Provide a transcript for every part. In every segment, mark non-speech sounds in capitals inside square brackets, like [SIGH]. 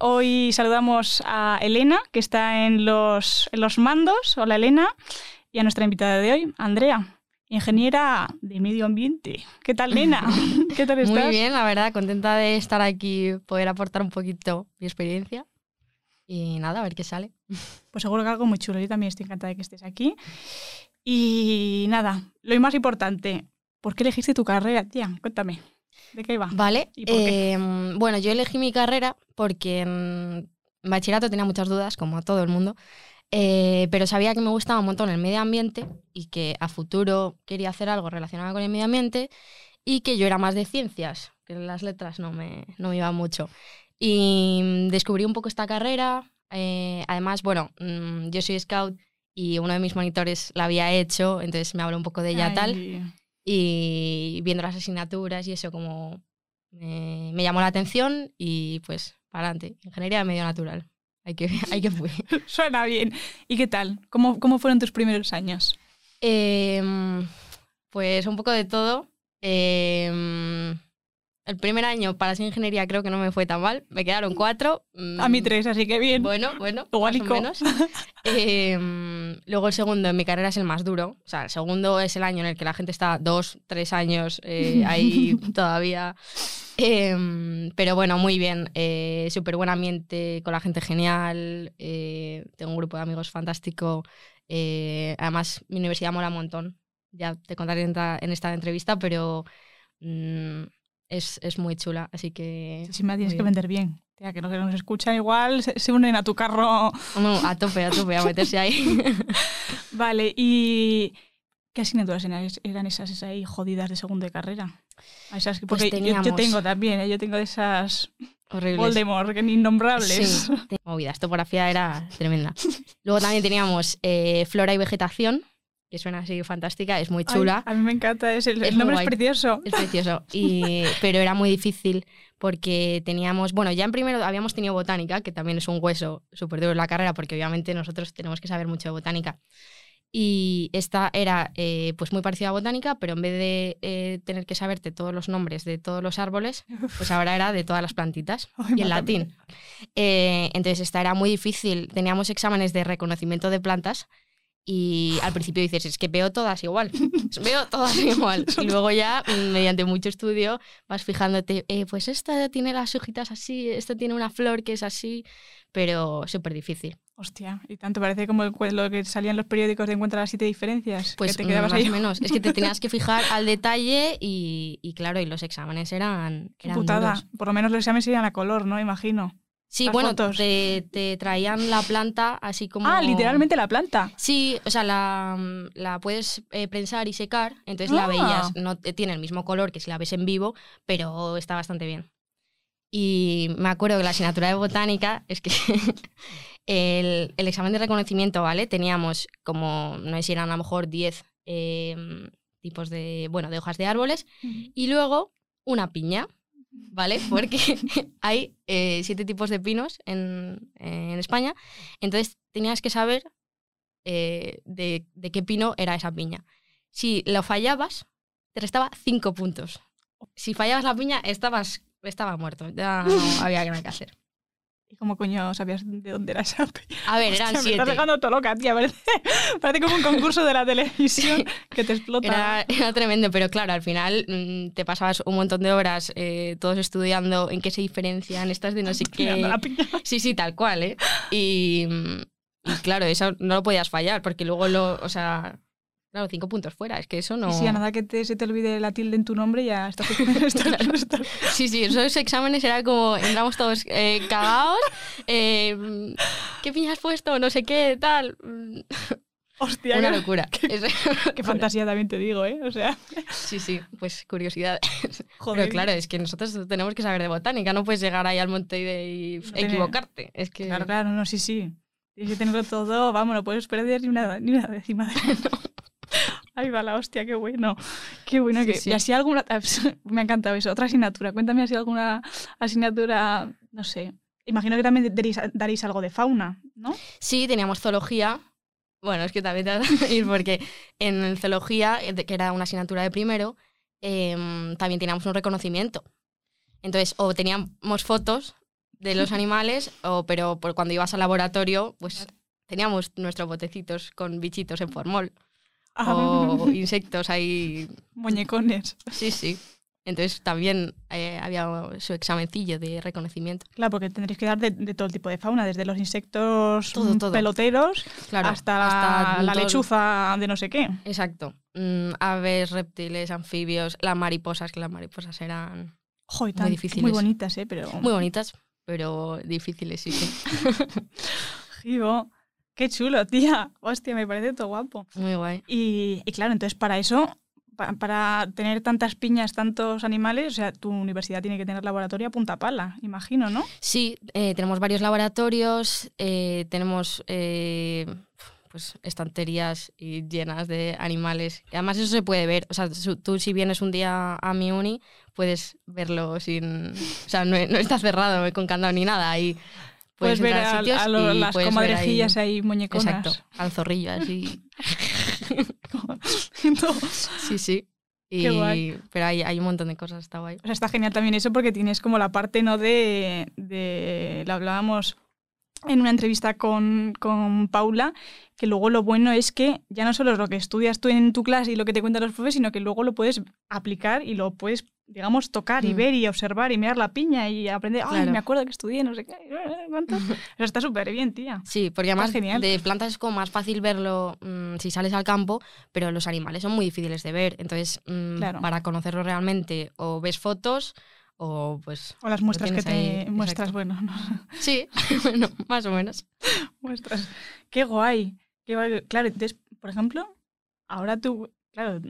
Hoy saludamos a Elena, que está en los, en los mandos. Hola Elena. Y a nuestra invitada de hoy, Andrea, ingeniera de medio ambiente. ¿Qué tal, Elena? [LAUGHS] ¿Qué tal estás? Muy bien, la verdad, contenta de estar aquí, poder aportar un poquito mi experiencia. Y nada, a ver qué sale. [LAUGHS] Pues seguro que algo muy chulo. Yo también estoy encantada de que estés aquí. Y nada, lo más importante, ¿por qué elegiste tu carrera, tía? Cuéntame. ¿De qué iba? Vale. ¿Y por qué? eh, bueno, yo elegí mi carrera porque en bachillerato tenía muchas dudas, como todo el mundo, eh, pero sabía que me gustaba un montón el medio ambiente y que a futuro quería hacer algo relacionado con el medio ambiente y que yo era más de ciencias, que las letras no me, no me iban mucho. Y mm, descubrí un poco esta carrera. eh, además, bueno, mm, yo soy scout y uno de mis monitores la había hecho, entonces me habló un poco de ella tal Ay, y viendo las asignaturas y eso como me, me llamó la atención y pues para adelante, ingeniería de medio natural. Hay que, [LAUGHS] hay que fui. [LAUGHS] Suena bien. ¿Y qué tal? ¿Cómo, cómo fueron tus primeros años? Em, pues un poco de todo. Em, el primer año para ser ingeniería creo que no me fue tan mal. Me quedaron cuatro. A mí Mm, tres, así que bien. Bueno, bueno, Igualico. más o menos. Em, luego el segundo en mi carrera es el más duro. O sea, el segundo es el año en el que la gente está dos, tres años eh, ahí [LAUGHS] todavía. Em, pero bueno, muy bien. Eh, Súper buen ambiente, con la gente genial. eh, tengo un grupo de amigos fantástico. además, mi universidad mola un montón. Ya te contaré en esta, en esta entrevista, pero mm, es, es muy chula. Así que. Sí, me tienes que vender bien. Tía, que los que nos escuchan igual se, se unen a tu carro. No, a tope, a tope, a meterse ahí. [LAUGHS] Vale, ¿y qué asignaturas eran, esas, esas ahí jodidas de segundo de carrera? Esas, Pues porque yo- yo, teníamos- tengo también, ¿eh? yo tengo de esas Horribles. Voldemort, que innombrables. Sí, movidas. Topografía era tremenda. [LAUGHS] Luego también teníamos eh, flora y vegetación, que suena así fantástica, es muy Ay, chula, a mí me encanta, ese, el, Es el nombre es guay. precioso. es precioso. Y, [LAUGHS] pero era muy difícil porque teníamos, bueno, ya en primero habíamos tenido botánica, que también es un hueso súper duro en la carrera, porque obviamente nosotros tenemos que saber mucho de botánica. Y esta era eh, pues muy parecida a botánica, pero en vez de eh, tener que saberte todos los nombres de todos los árboles, pues ahora era de todas las plantitas [LAUGHS] Ay, y en latín. Eh, entonces esta era muy difícil. Teníamos exámenes de reconocimiento de plantas y al principio dices, es que veo todas igual, [LAUGHS] veo todas igual. [LAUGHS] Y luego ya, mm, mediante mucho estudio, vas fijándote, eh, pues esta tiene las hojitas así, esta tiene una flor que es así, pero súper difícil. Hostia, y tanto parece como el lo que salía en los periódicos de encuentra las siete diferencias. Pues que te mm, quedabas más ahí. o menos. Es que te [LAUGHS] tenías que fijar al detalle y, y claro, y los exámenes eran, eran putada. duros. Por lo menos los exámenes irían a color, ¿no? Imagino. Sí, las bueno, fotos. te, te traían la planta así como... Ah, literalmente la planta. Sí, o sea, la, mm, la puedes eh, prensar y secar, entonces la Ah. veías. No te- tiene el mismo color que si la ves en vivo, pero está bastante bien. Y me acuerdo que la asignatura de botánica es que [LAUGHS] el, el examen de reconocimiento, ¿vale? Teníamos como, no sé si eran a lo mejor 10 eh, tipos de, bueno, de hojas de árboles y luego una piña, ¿vale? [LAUGHS] Porque [LAUGHS] hay eh, siete tipos de pinos en, en España, entonces tenías que saber eh, de, de qué pino era esa piña. Si lo fallabas, te restaba cinco puntos. Si fallabas la piña, estabas, estaba muerto, ya no [LAUGHS] había nada que hacer. ¿Y cómo coño sabías de dónde era esa? A ver, eran Hostia, me estás dejando todo loca, tía. Parece, [LAUGHS] parece como un concurso de la televisión [LAUGHS] que te explota. Era, era tremendo, pero claro, al final mm, te pasabas un montón de horas eh, todos estudiando en qué se diferencian estas de no sé qué. Sí, sí, tal cual, ¿eh? Y, mm, y claro, eso no lo podías fallar, porque luego lo, o sea, claro, cinco puntos fuera, es que eso no... Y si a nada que te, se te olvide la tilde en tu nombre, ya estás. estás- estás- Sí, sí, esos exámenes era como, entramos todos eh, cagados, eh, ¿qué piña has puesto? No sé qué, tal. [LAUGHS] Hostia, Una qué- locura. [LAUGHS] Es- Qué fantasía también te digo, ¿eh? O sea, Sí, sí, pues curiosidad. [LAUGHS] joder. Pero claro, es que nosotros tenemos que saber de botánica, no puedes llegar ahí al monte y, de- y No equivocarte. Es que Claro, claro, no, sí, sí. Tienes que tenerlo todo, vamos, no puedes perder ni una, ni una décima de Ahí va la hostia, qué bueno. Qué bueno Sí, que. sí. Y así alguna. [LAUGHS] Me ha encantado eso. Otra asignatura. Cuéntame así alguna asignatura, no sé. Imagino que también daréis, daréis algo de fauna, ¿no? Sí, teníamos zoología. Bueno, es que también te vas a ir porque en zoología, eh, que era una asignatura de primero, em, también teníamos un reconocimiento. Entonces, o teníamos fotos de los [LAUGHS] animales, o, pero por cuando ibas al laboratorio, pues teníamos nuestros botecitos con bichitos en formol O [LAUGHS] insectos ahí. muñecones. Sí, sí. Entonces también eh, había su examencillo de reconocimiento. Claro, porque tendréis que dar de, de todo tipo de fauna, desde los insectos Todo, mm, todo. peloteros Claro, hasta, la- la todo el- lechuza de no sé qué. Exacto. Mm, aves, reptiles, anfibios, las mariposas, que las mariposas eran Joder, Muy tan- muy difíciles. bonitas, ¿eh? Pero. muy bonitas, pero difíciles, sí, sí. [LAUGHS] qué chulo, tía. Hostia, me parece todo guapo. Muy guay. Y, y claro, entonces para eso, pa- para tener tantas piñas, tantos animales, o sea, tu universidad tiene que tener laboratorio a punta pala, imagino, ¿no? Sí, eh, tenemos varios laboratorios, eh, tenemos eh, pues estanterías y llenas de animales. Y además eso se puede ver. O sea, tú si vienes un día a mi uni, puedes verlo sin... O sea, no, no está cerrado con candado ni nada. Ahí Puedes, ver a, sitios a lo- las comadrejillas ahí, muñeconas. Exacto, al zorrillo así. [LAUGHS] Sí, sí. Y, Qué guay. Pero hay, hay un montón de cosas, está guay. o sea, está genial también eso porque tienes como la parte, ¿no? De, de lo hablábamos en una entrevista con, con Paula, que luego lo bueno es que ya no solo es lo que estudias tú en tu clase y lo que te cuentan los profes, sino que luego lo puedes aplicar y lo puedes, digamos, tocar y Mm. ver y observar y mirar la piña y aprender, ay, Claro. me acuerdo que estudié, no sé qué, cuánto. [LAUGHS] Eso está súper bien, tía. Sí, porque además genial. de plantas es como más fácil verlo mm, si sales al campo, pero los animales son muy difíciles de ver. Entonces, mm, Claro. para conocerlos realmente, o ves fotos, o pues. O las muestras que te ahí, muestras, exacto. bueno, no, [LAUGHS] Sí, [LAUGHS] bueno, más o menos. muestras. Qué guay. Qué guay. Claro, entonces, por ejemplo, ahora tú, claro,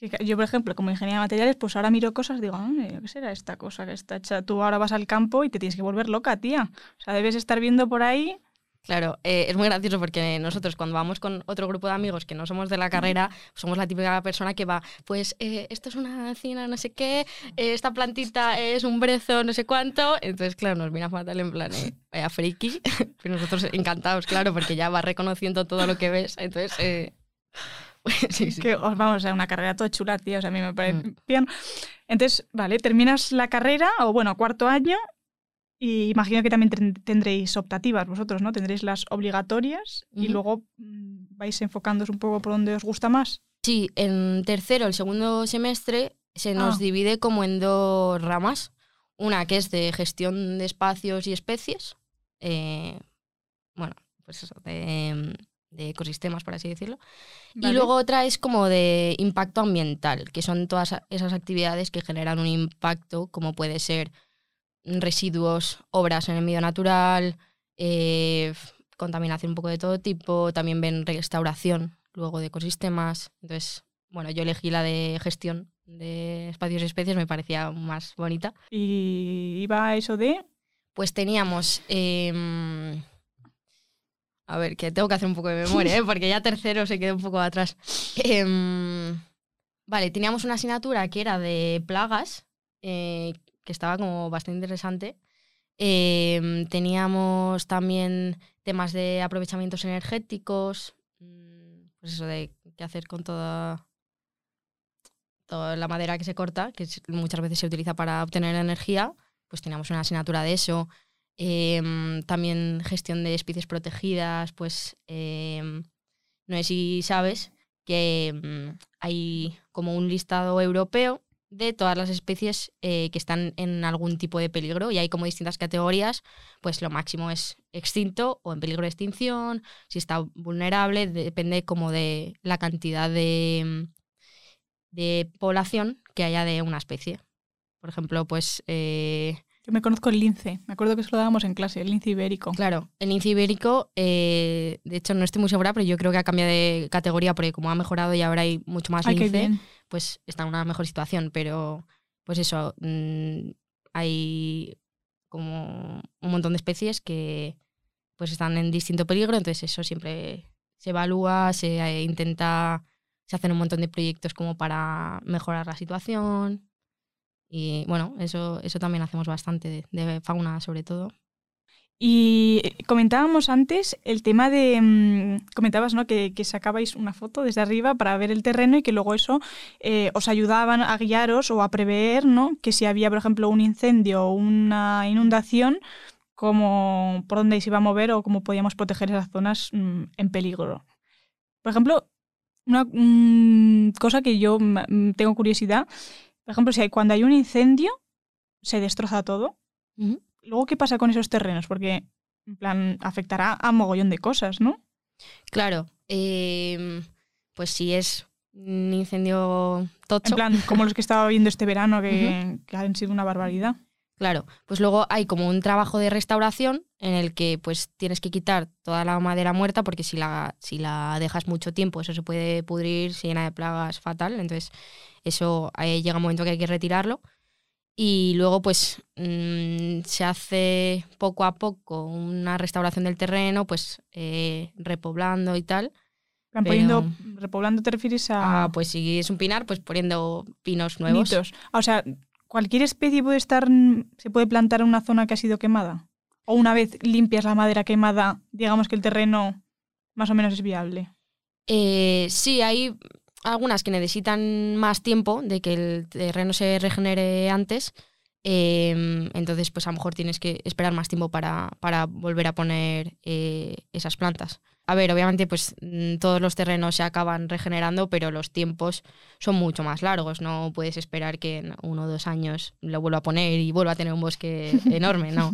yo, por ejemplo, como ingeniera de materiales, pues ahora miro cosas, digo, "Ay, ¿qué será esta cosa que está hecha? Tú ahora vas al campo y te tienes que volver loca, tía. O sea, debes estar viendo por ahí. Claro, eh, es muy gracioso porque nosotros cuando vamos con otro grupo de amigos que no somos de la carrera, somos la típica persona que va, pues eh, esto es una encina, no sé qué, eh, esta plantita es un brezo, no sé cuánto. Entonces, claro, nos viene a fatal en plan, eh, vaya friki, [LAUGHS] pero nosotros encantados, claro, porque ya vas reconociendo todo lo que ves. Entonces, eh, [LAUGHS] sí, sí. Que, os- vamos, o sea, una carrera toda chula, tía. O sea, a mí me parece bien. Entonces, vale, terminas la carrera, o bueno, cuarto año, y imagino que también ten- tendréis optativas vosotros, ¿no? Tendréis las obligatorias y luego mm, vais enfocándoos un poco por donde os gusta más. Sí, en tercero, el segundo semestre, se nos Ah. divide como en dos ramas. Una que es de gestión de espacios y especies. eh, bueno, pues eso, de, de ecosistemas, por así decirlo. ¿vale? Y luego otra es como de impacto ambiental, que son todas esas actividades que generan un impacto, como puede ser residuos, obras en el medio natural, eh, contaminación un poco de todo tipo, también ven restauración luego de ecosistemas. Entonces, bueno, yo elegí la de gestión de espacios y especies, me parecía más bonita. Y iba eso de... Pues teníamos... em, a ver, que tengo que hacer un poco de memoria, ¿eh? porque ya tercero se quedó un poco atrás. Em, vale, teníamos una asignatura que era de plagas, eh, que estaba como bastante interesante. Em, teníamos también temas de aprovechamientos energéticos, mm, pues eso de qué hacer con toda, toda la madera que se corta, que muchas veces se utiliza para obtener energía, pues teníamos una asignatura de eso. Em, también gestión de especies protegidas, pues em, no sé si sabes que em, hay como un listado europeo de todas las especies eh, que están en algún tipo de peligro y hay como distintas categorías, pues lo máximo es extinto o en peligro de extinción, si está vulnerable, depende como de la cantidad de, de población que haya de una especie. Por ejemplo, pues eh, Yo me conozco el lince. Me acuerdo que eso lo dábamos en clase, el lince ibérico. Claro, el lince ibérico, eh, de hecho no estoy muy segura, pero yo creo que ha cambiado de categoría porque como ha mejorado y ahora hay mucho más Ay, lince, pues está en una mejor situación. Pero, pues eso, mm, hay como un montón de especies que pues están en distinto peligro, entonces eso siempre se evalúa, se eh, intenta, se hacen un montón de proyectos como para mejorar la situación. Y bueno, eso, eso también hacemos bastante de, fauna sobre todo. Y eh, comentábamos antes el tema de. mm, comentabas, ¿no? Que, que sacabais una foto desde arriba para ver el terreno y que luego eso eh, os ayudaban a guiaros o a prever, ¿no? Que si había, por ejemplo, un incendio o una inundación, cómo, por dónde se iba a mover o cómo podíamos proteger esas zonas mm, en peligro. Por ejemplo, una mm, cosa que yo tengo curiosidad, por ejemplo, si hay, cuando hay un incendio, se destroza todo. Luego, ¿qué pasa con esos terrenos? Porque, en plan, afectará a mogollón de cosas, ¿no? Claro, em, pues si es un incendio tocho, En plan, como los que estaba viendo este verano, que, que han sido una barbaridad. claro, pues luego hay como un trabajo de restauración en el que pues tienes que quitar toda la madera muerta porque si la, si la dejas mucho tiempo eso se puede pudrir, se llena de plagas fatal, entonces eso eh, llega un momento que hay que retirarlo. Y luego pues mm, se hace poco a poco una restauración del terreno, pues eh, repoblando y tal. Pero- poniendo, repoblando te refieres a Ah, pues si es un pinar, pues poniendo pinos nuevos. Ah, O sea, cualquier especie puede estar, se puede plantar en una zona que ha sido quemada. O una vez limpias la madera quemada, digamos que el terreno más o menos es viable. Eh, sí, hay algunas que necesitan más tiempo de que el terreno se regenere antes. em, entonces, pues a lo mejor tienes que esperar más tiempo para, para volver a poner eh, esas plantas. A ver, obviamente, pues mm, todos los terrenos se acaban regenerando, pero los tiempos son mucho más largos. No puedes esperar que en uno o dos años lo vuelva a poner y vuelva a tener un bosque [LAUGHS] enorme, ¿no?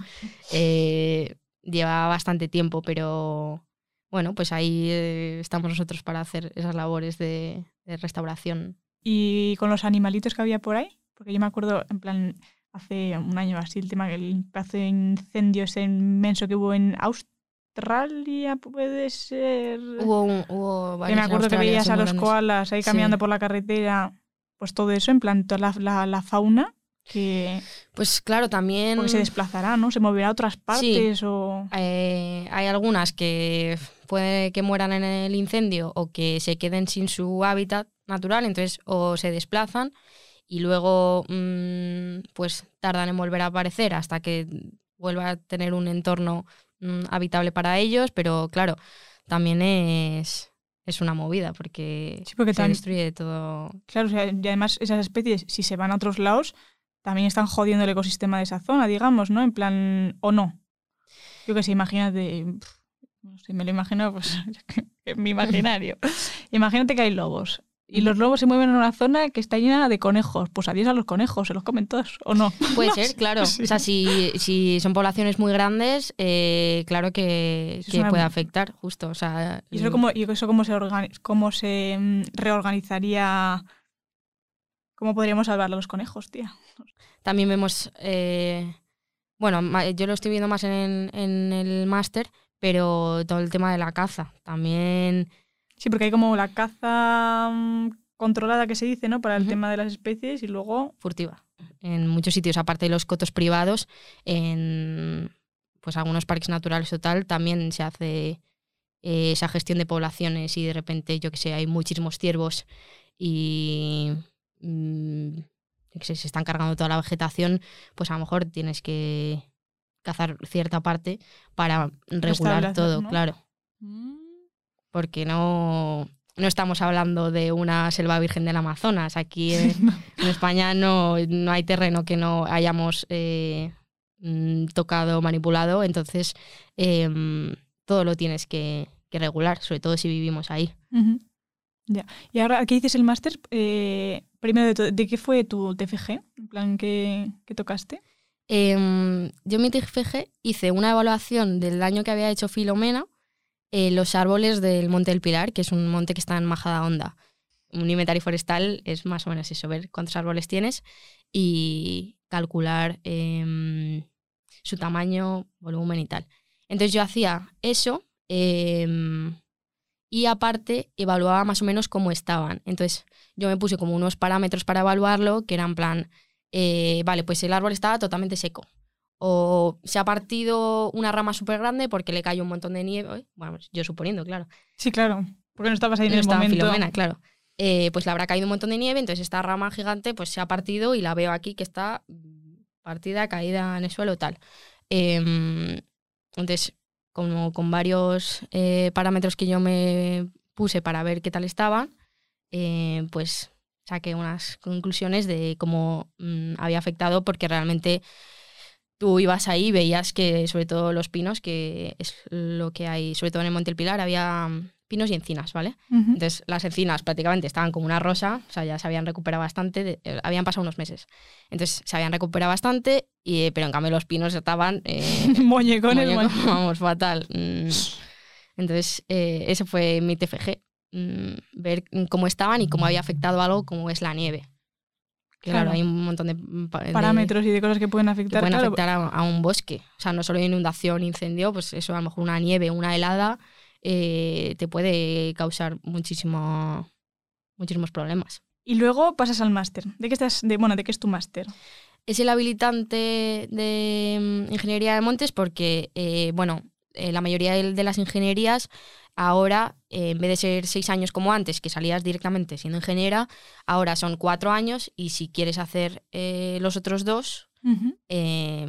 Eh, lleva bastante tiempo, pero bueno, pues ahí eh, estamos nosotros para hacer esas labores de, de restauración. Y con los animalitos que había por ahí, porque yo me acuerdo, en plan, hace un año así, el tema del pedazo de incendio ese inmenso que hubo en Australia, puede ser. Hubo, un- hubo que varios me en acuerdo que veías a los koalas ahí Sí. caminando por la carretera, pues todo eso, en plan, toda la, la- la fauna que Pues claro, también se desplazará, ¿no? Se moverá a otras partes o. eh, hay algunas que puede que mueran en el incendio o que se queden sin su hábitat natural, entonces o se desplazan y luego mm, pues tardan en volver a aparecer hasta que vuelva a tener un entorno mm, habitable para ellos, pero claro, también es, es una movida porque, Sí, porque se destruye todo. Claro, o sea, y además esas especies, si se van a otros lados, también están jodiendo el ecosistema de esa zona, digamos, ¿no? En plan, o no. Yo que sé, imagínate, no sé, me lo imagino, pues, [LAUGHS] en mi imaginario. Imagínate que hay lobos. Y los lobos se mueven en una zona que está llena de conejos. Pues adiós a los conejos, se los comen todos, ¿o no? [LAUGHS] Puede No ser, [LAUGHS] claro. sí. O sea, si, si son poblaciones muy grandes, eh, claro que, que puede afectar, justo. O sea, ¿Y eso cómo, y eso cómo se, cómo se mm, reorganizaría? ¿Cómo podríamos salvar a los conejos, tía? También vemos, eh, bueno, yo lo estoy viendo más en, en el máster, pero todo el tema de la caza. También, Sí, porque hay como la caza mm, controlada que se dice, ¿no? Para el tema de las especies y luego furtiva. En muchos sitios, aparte de los cotos privados, en pues algunos parques naturales o tal, también se hace eh, esa gestión de poblaciones y de repente, yo que sé, hay muchísimos ciervos y mm, que sé, se están cargando toda la vegetación, pues a lo mejor tienes que cazar cierta parte para regular todo, ¿no? claro. Porque no, no estamos hablando de una selva virgen del Amazonas. Aquí en, en España no, no hay terreno que no hayamos eh, mm, tocado, manipulado, entonces em, todo lo tienes que, que regular, sobre todo si vivimos ahí. Ya. Y ahora, ¿qué dices el máster? Eh, primero de ¿de qué fue tu TFG? En plan, ¿qué, qué tocaste? Em, yo mi TFG hice una evaluación del daño que había hecho Filomena en los árboles del Monte del Pilar, que es un monte que está en Majada Honda. Un inventario forestal es más o menos eso, ver cuántos árboles tienes y, calcular em, su tamaño, volumen y tal. Entonces yo hacía eso em, y aparte evaluaba más o menos cómo estaban. Entonces yo me puse como unos parámetros para evaluarlo, que eran plan, eh, vale, pues el árbol estaba totalmente seco. O se ha partido una rama súper grande porque le cayó un montón de nieve. Bueno, pues yo suponiendo, claro. Sí, claro. Porque no estabas ahí en el estaba momento. Filomena, claro. Eh, pues le habrá caído un montón de nieve, entonces esta rama gigante pues se ha partido y la veo aquí que está mm, partida, caída en el suelo, tal. Em, entonces, como con varios eh, parámetros que yo me puse para ver qué tal estaban, pues saqué unas conclusiones de cómo mm, había afectado, porque realmente tú ibas ahí y veías que, sobre todo los pinos, que es lo que hay, sobre todo en el Monte El Pilar, había mm, pinos y encinas, ¿vale? Ujú. Entonces las encinas prácticamente estaban como una rosa, o sea, ya se habían recuperado bastante, de- eh, habían pasado unos meses. Entonces se habían recuperado bastante, y, eh, pero en cambio los pinos estaban... eh, [LAUGHS] Muñecones, muñeco, muñe- [LAUGHS] vamos, fatal. Mm. Entonces eh, ese fue mi TFG, mm, ver cómo estaban y cómo había afectado algo como es la nieve. Claro, Claro. hay un montón de, mm, de- parámetros y de cosas que pueden que afectar. pueden claro. afectar a, a un bosque. O sea, no solo inundación, incendio, pues eso, a lo mejor una nieve, una helada, eh, te puede causar muchísimo, muchísimos problemas. Y luego pasas al máster. ¿De qué estás? De, bueno, ¿de qué es tu máster? Es el habilitante de mm, ingeniería de montes porque, eh, bueno, eh, la mayoría de, de las ingenierías ahora, eh, en vez de ser seis años como antes, que salías directamente siendo ingeniera, ahora son cuatro años y si quieres hacer eh, los otros dos,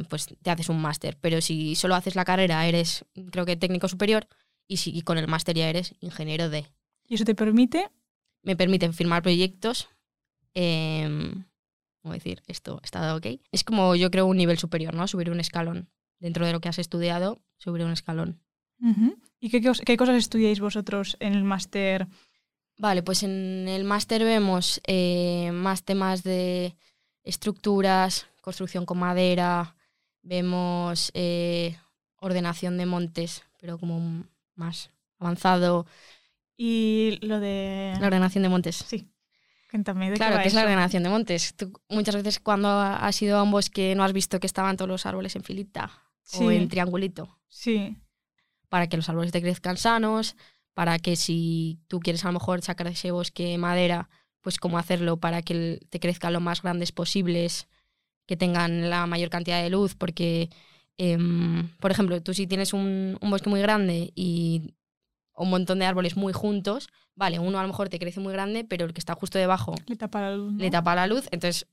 pues te haces un máster. Pero si solo haces la carrera, eres, creo que técnico superior, y si y con el máster ya eres ingeniero de. Y eso te permite. Me permite firmar proyectos. em, ¿Cómo decir? Esto está ok. Es como yo creo un nivel superior, ¿no? Subir un escalón. Dentro de lo que has estudiado, subir un escalón. ¿Y qué, qué cosas estudiáis vosotros en el máster? Vale, pues en el máster vemos eh, más temas de estructuras, construcción con madera, vemos eh, ordenación de montes, pero como más avanzado. Y lo de. La ordenación de montes. Sí. Cuéntame, ¿de Claro, qué va que es la ordenación de montes. Tú muchas veces cuando has ido a un bosque no has visto que estaban todos los árboles en filita Sí. o en triangulito, Sí. para que los árboles te crezcan sanos, para que si tú quieres a lo mejor sacar de ese bosque madera, pues cómo hacerlo para que el- te crezcan lo más grandes posibles, que tengan la mayor cantidad de luz, porque, em, por ejemplo, tú si tienes un, un bosque muy grande y un montón de árboles muy juntos, vale, uno a lo mejor te crece muy grande, pero el que está justo debajo Le tapa la luz. ¿no? le tapa la luz, entonces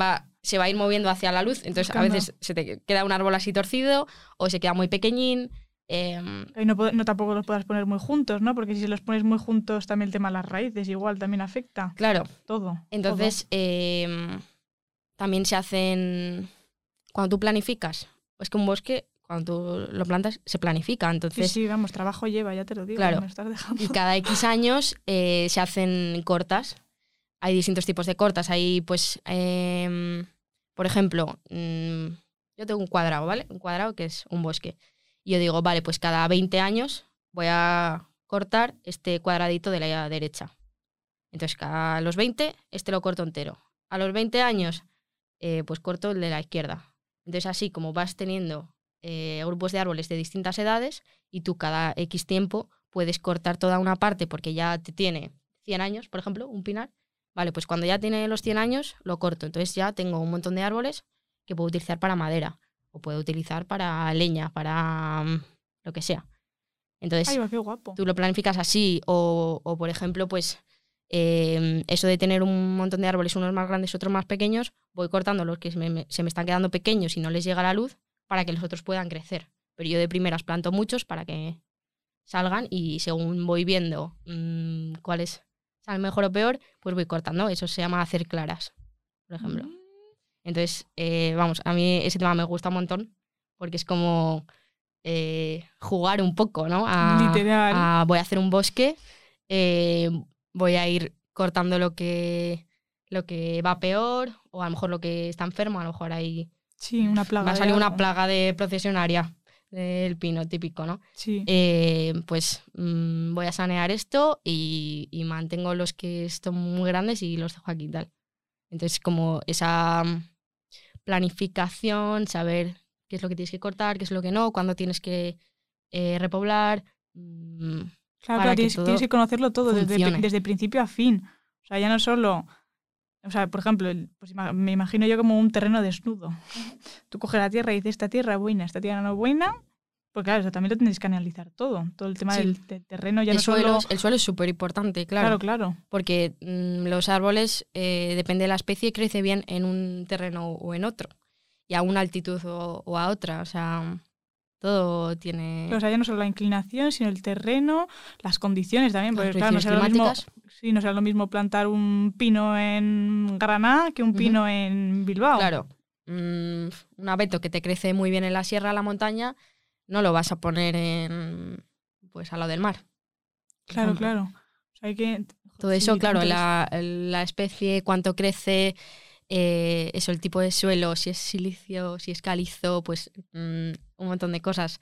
va, se va a ir moviendo hacia la luz, entonces a veces se te queda un árbol así torcido o se queda muy pequeñín. em, Y no, no tampoco los puedas poner muy juntos, ¿no? Porque si los pones muy juntos, también el tema de las raíces igual también afecta. claro, Todo. entonces em, también se hacen, cuando tú planificas, es que un bosque, cuando tú lo plantas, se planifica, todo. Sí, entonces sí, vamos, trabajo lleva, ya te lo digo. Claro. Me lo estás dejando. y cada X años eh, se hacen cortas. Hay distintos tipos de cortas. Hay, pues, em, por ejemplo, mm, yo tengo un cuadrado, ¿vale? Un cuadrado que es un bosque. Y yo digo, vale, pues cada 20 años voy a cortar este cuadradito de la derecha. Entonces, cada a los 20, este lo corto entero. A los 20 años, eh, pues corto el de la izquierda. Entonces, así como vas teniendo eh, grupos de árboles de distintas edades y tú cada X tiempo puedes cortar toda una parte porque ya te tiene 100 años, por ejemplo, un pinar. Vale, pues cuando ya tiene los 100 años, lo corto. Entonces ya tengo un montón de árboles que puedo utilizar para madera o puedo utilizar para leña, para mm, lo que sea. Entonces, Ay, guapo. tú lo planificas así o, o, por ejemplo, pues eh, eso de tener un montón de árboles, unos más grandes, otros más pequeños, voy cortando los que se me, me- se me están quedando pequeños y no les llega la luz para que los otros puedan crecer. Pero yo de primeras planto muchos para que salgan y según voy viendo mm, cuáles salen mejor o peor, pues voy cortando. Eso se llama hacer claras, por ejemplo. Mm. Entonces, eh, vamos, a mí ese tema me gusta un montón porque es como eh, jugar un poco, ¿no? A, Literal. a voy a hacer un bosque, eh, voy a ir cortando lo que, lo que va peor o a lo mejor lo que está enfermo, a lo mejor ahí Sí, una plaga. ha de salido una plaga de procesionaria del pino típico, ¿no? Sí. Eh, pues mm, voy a sanear esto y, y mantengo los que están muy grandes y los dejo aquí y tal. Entonces, como esa mm, planificación, saber qué es lo que tienes que cortar, qué es lo que no, cuándo tienes que eh, repoblar. mm, Claro, para claro, que tienes, todo tienes que conocerlo todo desde principio a fin. O sea, ya no solo. O sea, por ejemplo, pues me imagino yo como un terreno desnudo. Tú coges la tierra y dices, esta tierra es buena, esta tierra no es buena. Pues claro, eso también lo tendréis que analizar todo. Todo el tema Sí. del, del terreno ya el, no suelo, solo. el suelo es súper importante, Claro, claro. claro. Porque mm, los árboles, eh, depende de la especie, crece bien en un terreno o en otro. Y a una altitud o, o a otra. O sea, todo tiene O sea, ya no solo la inclinación, sino el terreno, las condiciones también. Porque claro, no será, lo mismo, sí, no será lo mismo plantar un pino en Granada que un pino en Bilbao. Claro. mm, un abeto que te crece muy bien en la sierra, en la montaña, no lo vas a poner en pues al lado del mar. claro, claro. O sea, hay que. Todo Sí, eso, claro, la, la especie, cuánto crece, eh, eso, el tipo de suelo, si es silicio, si es calizo, pues mm, un montón de cosas.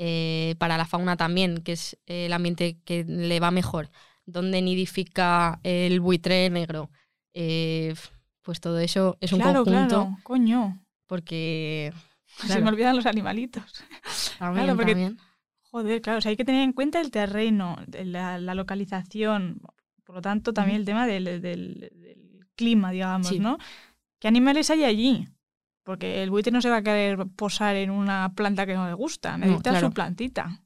Eh, para la fauna también, que es el ambiente que le va mejor. Dónde nidifica el buitre negro. Eh, pues todo eso es un conjunto claro, coño. porque... [LAUGHS] Se me olvidan los animalitos. [LAUGHS] También, Claro, porque- también. Joder, claro, o sea, hay que tener en cuenta el terreno, la, la localización, por lo tanto, también el tema del, del- del clima, digamos, Sí. ¿no? ¿Qué animales hay allí? Porque el buitre no se va a querer posar en una planta que no le gusta, necesita claro. su plantita.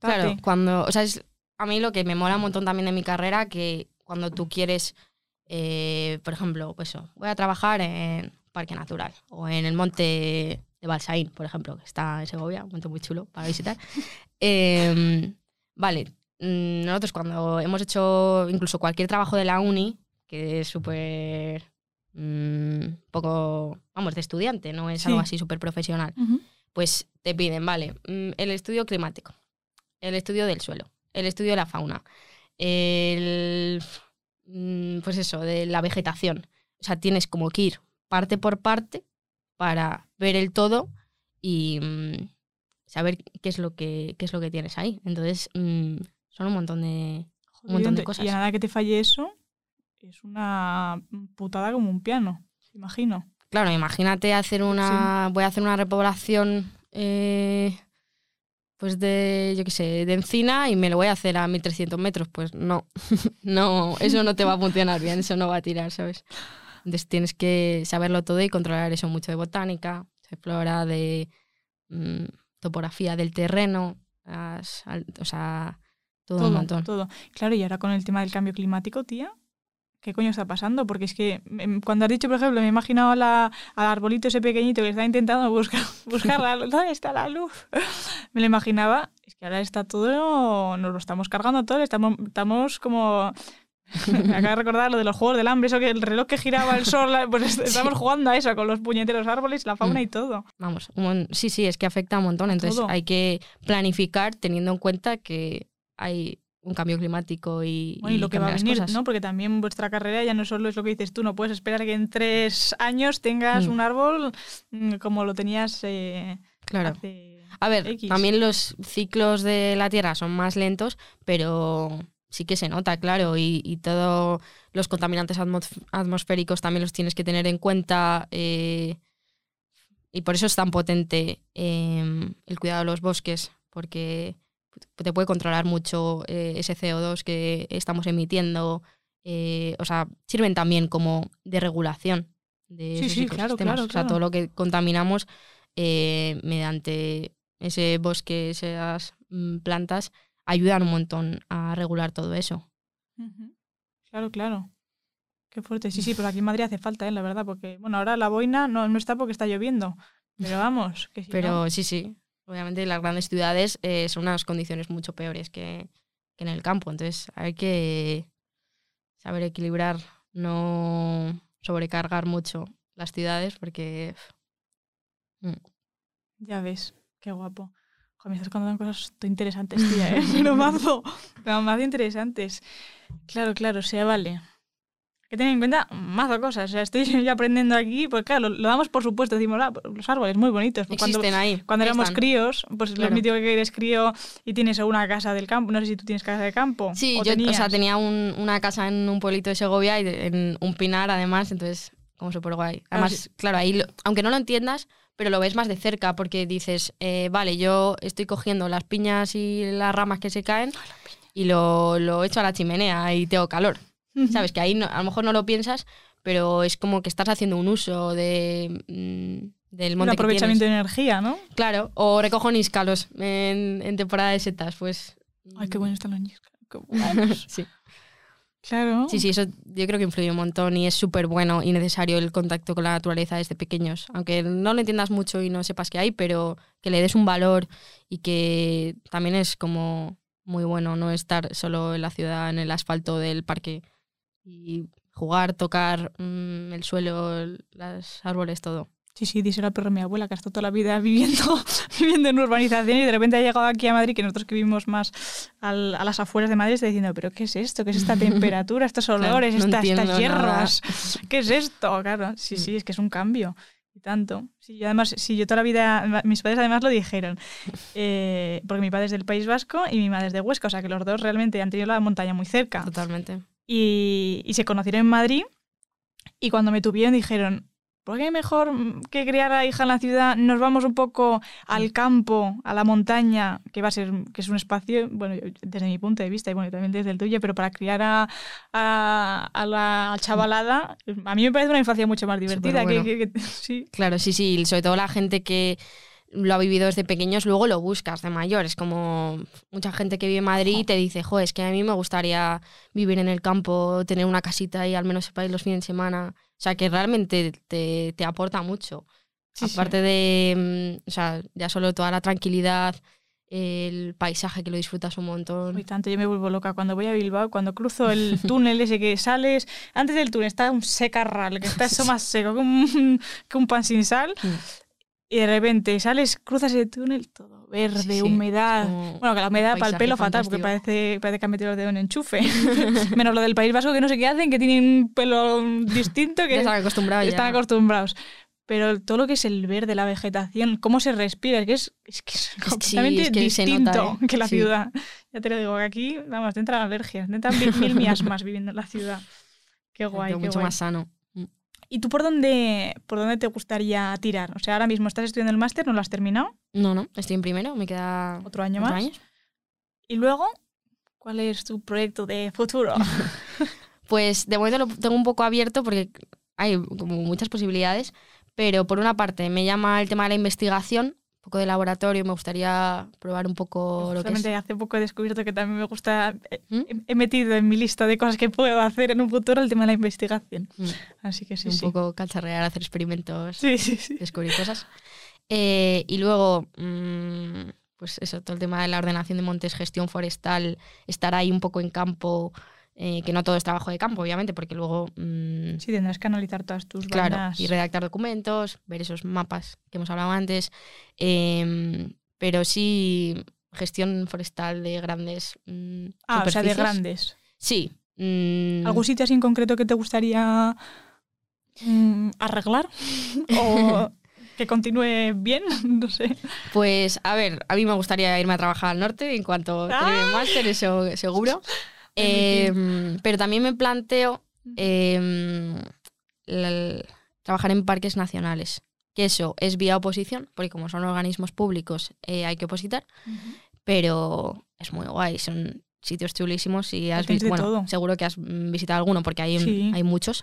Claro, cuando, o sea, es a mí lo que me mola un montón también de mi carrera, que cuando tú quieres, eh, por ejemplo, pues eso, voy a trabajar en Parque Natural o en el monte de Balsaín, por ejemplo, que está en Segovia, un monte muy chulo para visitar. [LAUGHS] Em, vale, mm, nosotros cuando hemos hecho incluso cualquier trabajo de la uni, que es súper mm, poco, vamos, de estudiante, no es algo Sí. así súper profesional pues te piden, vale, mm, el estudio climático, el estudio del suelo, el estudio de la fauna, el, mm, pues eso, de la vegetación. O sea, tienes como que ir parte por parte para ver el todo y mm, saber qué es lo que qué es lo que tienes ahí. Entonces, son un montón de un montón de Y cosas. a nada que te falle eso, es una putada como un piano, imagino. Claro, imagínate hacer una. Voy a hacer una repoblación. eh, pues de, yo qué sé, de encina y me lo voy a hacer a 1300 metros. Pues no, [LAUGHS] no, eso no te va a funcionar bien, eso no va a tirar, ¿sabes? Entonces tienes que saberlo todo y controlar eso mucho de botánica, de flora, de mm, topografía del terreno, al- o sea, todo, todo, un montón. todo. Claro, y ahora con el tema del cambio climático, tía, ¿qué coño está pasando? Porque es que em, cuando has dicho, por ejemplo, me he imaginado a la- al arbolito ese pequeñito que está intentando [LAUGHS] buscar, buscar la luz. ¿Dónde está la luz? [LAUGHS] Me lo imaginaba. Es que ahora está todo, nos lo estamos cargando todo, estamos, estamos como... [LAUGHS] Me acaba de recordar lo de los juegos del hambre, eso que el reloj que giraba el sol, pues est- estamos jugando a eso con los puñeteros árboles, la fauna Mm. y todo. Vamos, un sí, sí, es que afecta un montón. Entonces todo. hay que planificar teniendo en cuenta que hay un cambio climático y, Bueno, y lo que va a venir, cosas. ¿no? Porque también vuestra carrera ya no solo es lo que dices tú, no puedes esperar que en tres años tengas Mm. un árbol mm, como lo tenías eh, Claro. hace... A ver, X. también los ciclos de la Tierra son más lentos, pero sí que se nota, claro, y, y todos los contaminantes atmos- atmosféricos también los tienes que tener en cuenta. eh, y por eso es tan potente eh, el cuidado de los bosques, porque te puede controlar mucho eh, ese CO2 que estamos emitiendo. eh, o sea, sirven también como de regulación de Sí, esos sí, claro, claro, O sea, claro. todo lo que contaminamos eh, mediante ese bosque, esas mm, plantas, ayudan un montón a regular todo eso. Claro, claro. Qué fuerte. Sí, sí, [LAUGHS] pero aquí en Madrid hace falta, ¿eh? la verdad, porque, bueno, ahora la boina no, no está porque está lloviendo, pero vamos, que si Pero no- sí, sí, obviamente las grandes ciudades eh, son unas condiciones mucho peores que, que en el campo. Entonces hay que saber equilibrar, no sobrecargar mucho las ciudades porque Ya ves, qué guapo. Joder, me estás contando cosas interesantes, tía, ¿eh? [LAUGHS] [LAUGHS] Pero mazo, pero mazo interesantes. Claro, claro, o sea, vale. Que tener en cuenta mazo cosas. O sea, estoy [LAUGHS] ya aprendiendo aquí, pues claro, lo, lo damos por supuesto. Decimos, ah, los árboles muy bonitos. Pues cuando, ahí. cuando ahí éramos están. críos, pues Claro. lo mítico que eres crío y tienes una casa del campo. No sé si tú tienes casa de campo. Sí, o yo o sea, tenía un- una casa en un pueblito de Segovia y de- en un pinar además, entonces como súper guay. Claro, Además, sí. claro, ahí, lo- aunque no lo entiendas, pero lo ves más de cerca porque dices, eh, vale, yo estoy cogiendo las piñas y las ramas que se caen y lo, lo echo a la chimenea y tengo calor. ¿Sabes? Que ahí no- a lo mejor no lo piensas, pero es como que estás haciendo un uso de, mm, del Un monte que aprovechamiento de energía, ¿no? Claro, o recojo níscalos en, en temporada de setas, pues... Ay, qué bueno están los buenos. [LAUGHS] Sí. Claro. Sí, sí, eso yo creo que influye un montón y es súper bueno y necesario el contacto con la naturaleza desde pequeños. Aunque no lo entiendas mucho y no sepas qué hay, pero que le des un valor y que también es como muy bueno no estar solo en la ciudad, en el asfalto del parque y jugar, tocar mm, el suelo, los árboles, todo. Sí, sí, dice la perra mi abuela que ha estado toda la vida [LAUGHS] viviendo, viviendo en urbanización y de repente ha llegado aquí a Madrid, que nosotros que vivimos más al- a las afueras de Madrid, está diciendo, pero ¿qué es esto? ¿Qué es esta [LAUGHS] temperatura, estos Claro, olores, no estas, hierbas? ¿Qué es esto? Claro, sí, Mm. sí, es que es un cambio. Y tanto. Sí, y además, sí, yo toda la vida, mis padres además lo dijeron, [LAUGHS] eh, porque mi padre es del País Vasco y mi madre es de Huesca, o sea que los dos realmente han tenido la montaña muy cerca. Totalmente. Y, y se conocieron en Madrid y cuando me tuvieron dijeron, ¿por qué mejor que criar a hija en la ciudad nos vamos un poco al campo, a la montaña, que va a ser que es un espacio, bueno, desde mi punto de vista y bueno, también desde el tuyo, pero para criar a, a, a la chavalada, a mí me parece una infancia mucho más divertida. que- Superbueno. que- que- [LAUGHS] sí. Claro, sí, sí, sobre todo la gente que lo ha vivido desde pequeños, luego lo buscas de mayor. Es como mucha gente que vive en Madrid y te dice, jo, es que a mí me gustaría vivir en el campo, tener una casita y al menos para ir los fines de semana. O sea, que realmente te, te aporta mucho. Sí, sí. Aparte de, mm, o sea, ya solo toda la tranquilidad, el paisaje que lo disfrutas un montón. Uy, tanto, yo me vuelvo loca cuando voy a Bilbao, cuando cruzo el [LAUGHS] túnel ese que sales, antes del túnel está un secarral, que está eso [LAUGHS] más seco que un, que un pan sin sal, Mm. Y de repente sales, cruzas el túnel, todo verde, Sí, sí, humedad. como Bueno, que la humedad para el pelo fatal, porque fantástico. parece, parece que han metido los dedos en enchufe. [LAUGHS] Menos lo del País Vasco, que no sé qué hacen, que tienen un pelo distinto, Ya que están acostumbrados ya. están acostumbrados. Pero todo lo que es el verde, la vegetación, cómo se respira, es que es, es, que es que sí, completamente es que distinto nota, ¿eh? que la ciudad. Ya te lo digo, que aquí, vamos, te entran alergias, te entran mil, mil miasmas viviendo en la ciudad. Qué guay, qué mucho guay. más sano. ¿Y tú por dónde, por dónde te gustaría tirar? O sea, ahora mismo estás estudiando el máster, ¿no lo has terminado? No, no, estoy en primero, me queda ¿Otro año más? Y luego, ¿cuál es tu proyecto de futuro? [LAUGHS] Pues de momento lo tengo un poco abierto porque hay como muchas posibilidades, pero por una parte me llama el tema de la investigación, poco de laboratorio, me gustaría probar un poco lo que es. Hace poco he descubierto que también me gusta, eh, ¿Mm? he- metido en mi lista de cosas que puedo hacer en un futuro el tema de la investigación. Mm, Así que sí, un sí. poco cacharrear, hacer experimentos, Sí, sí, descubrir cosas. Eh, y luego, mm, pues eso, todo el tema de la ordenación de montes, gestión forestal, estar ahí un poco en campo, eh, que no todo es trabajo de campo, obviamente, porque luego mm, Sí, tendrás que analizar todas tus Claro, y redactar documentos, ver esos mapas que hemos hablado antes. em, pero sí, gestión forestal de grandes mm, Ah, o sea, de grandes. Sí. mm, ¿Algún sitio así en concreto que te gustaría arreglar? [LAUGHS] ¿O que continúe bien? [LAUGHS] No sé. Pues, a ver, a mí me gustaría irme a trabajar al norte en cuanto termine el máster, eso seguro. [LAUGHS] Em, pero también me planteo em, trabajar en parques nacionales. Que eso es vía oposición, porque como son organismos públicos eh, hay que opositar. pero es muy guay, son sitios chulísimos y has visto, bueno, todo. seguro que has visitado alguno porque hay, Sí. hay muchos